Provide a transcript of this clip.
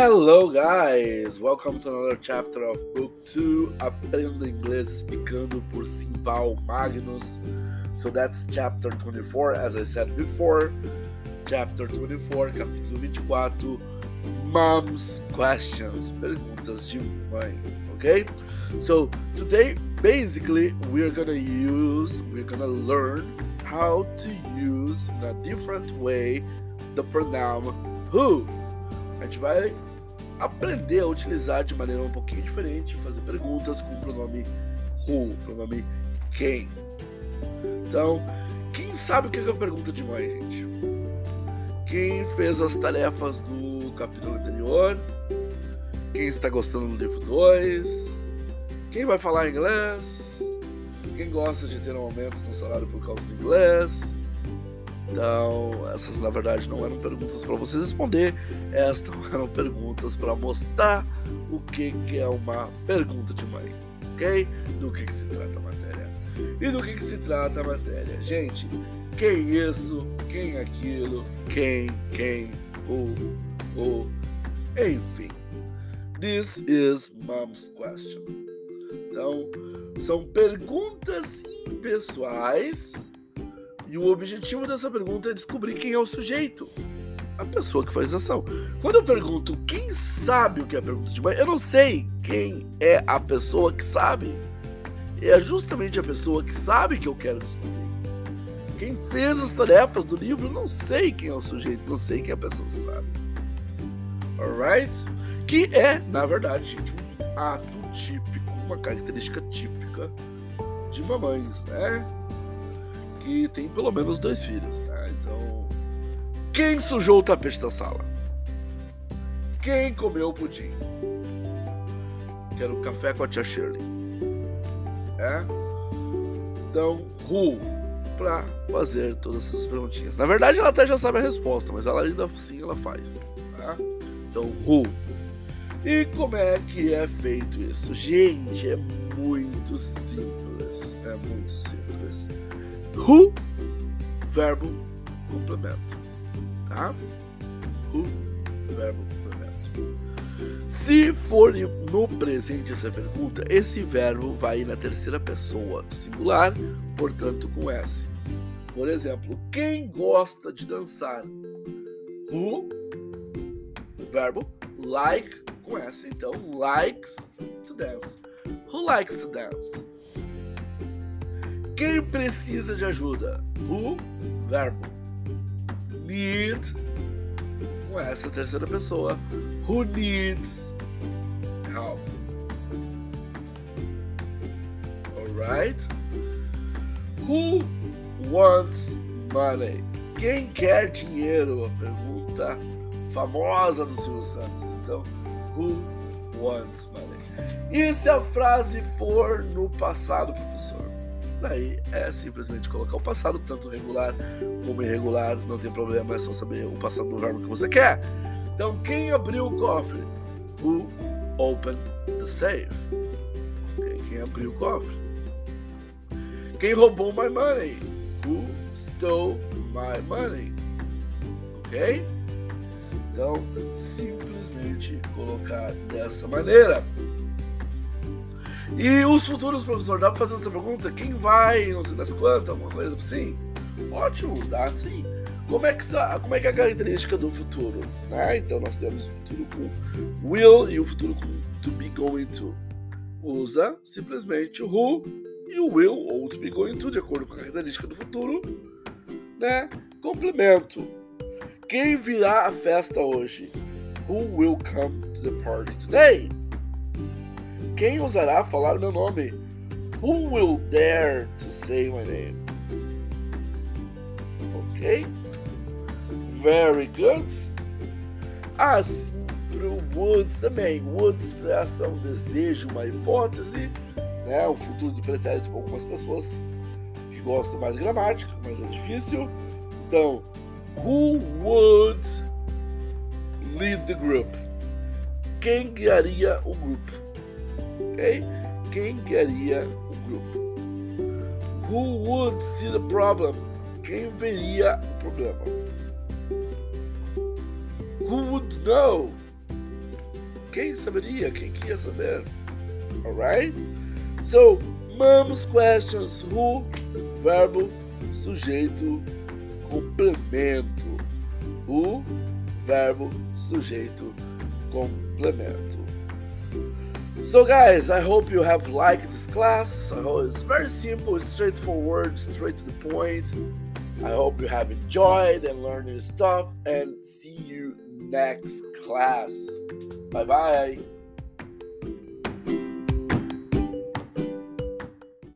Hello, guys! Welcome to another chapter of Book 2 Aprenda Inglês Explicando por Simval Magnus. So that's chapter 24, as I said before. Chapter 24, capítulo 24, Mom's Questions, perguntas de mãe, okay? So today, basically, we're gonna use, we're gonna learn how to use in a different way the pronoun who. A gente vai aprender a utilizar de maneira um pouquinho diferente, fazer perguntas com o pronome who, pronome quem. Então, quem sabe o que é a pergunta de mãe, gente? Quem fez as tarefas do capítulo anterior? Quem está gostando do livro 2? Quem vai falar inglês? Quem gosta de ter um aumento no salário por causa do inglês? Então, essas na verdade não eram perguntas para vocês responder, estas eram perguntas para mostrar o que, que, é uma pergunta de mãe, ok? Do que, que se trata a matéria. E do que, que se trata a matéria? Gente, quem isso, quem aquilo, quem, quem, o, o, enfim. This is mom's question. Então, são perguntas impessoais e o objetivo dessa pergunta é descobrir quem é o sujeito, a pessoa que faz ação. Quando eu pergunto quem sabe o que é a pergunta de mãe, eu não sei quem é a pessoa que sabe. É justamente a pessoa que sabe que eu quero descobrir. Quem fez as tarefas do livro, não sei quem é o sujeito, não sei quem é a pessoa que sabe. Alright? Que é, na verdade, gente, um ato típico, uma característica típica de mamães, né? Que tem pelo menos dois filhos, né? Então, quem sujou o tapete da sala? Quem comeu o pudim? Quero café com a tia Shirley. É? Então, who para fazer todas essas perguntinhas. Na verdade, ela até já sabe a resposta, mas ela ainda assim ela faz. Tá? Então, who. E como é que é feito isso? Gente, é muito simples. É muito simples. Who, verbo complemento. Tá? Who, verbo complemento. Se for no presente essa pergunta, esse verbo vai na terceira pessoa singular, portanto com S. Por exemplo, quem gosta de dançar? Who, verbo like com S. Então, likes to dance. Who likes to dance? Quem precisa de ajuda? O verbo need com essa terceira pessoa. Who needs help? Alright? Who wants money? Quem quer dinheiro? A pergunta famosa do Silvio Santos. Então, who wants money? E se a frase for no passado, professor? Daí é simplesmente colocar o passado, tanto regular como irregular, não tem problema, é só saber o passado do verbo que você quer. Então, quem abriu o cofre? Who opened the safe? Okay, quem abriu o cofre? Quem roubou my money? Who stole my money? Ok? Então, simplesmente colocar dessa maneira. E os futuros, professor, dá pra fazer essa pergunta? Quem vai, não sei das quantas, alguma coisa assim? Ótimo, dá sim. Como é, que, como é que é a característica do futuro? Né? Então nós temos o futuro com will e o futuro com to be going to. Usa simplesmente o who e o will ou to be going to, de acordo com a característica do futuro, né? Complemento. Quem virá à festa hoje? Who will come to the party today? Quem ousará falar meu nome? Who will dare to say my name? Ok? Very good. Assim pro would também. Would expressa um desejo, uma hipótese, né? O futuro de pretérito para algumas pessoas que gostam mais gramática, mas é difícil. Então, who would lead the group? Quem guiaria o grupo? Quem guiaria o grupo? Who would see the problem? Quem veria o problema? Who would know? Quem saberia? Quem queria saber? Alright? So, mom's questions who, verbo, sujeito, complemento. Who, verbo, sujeito, complemento. So, guys, I hope you have liked this class. It's very simple, straightforward, straight to the point. I hope you have enjoyed and learned new stuff, and see you next class. Bye bye.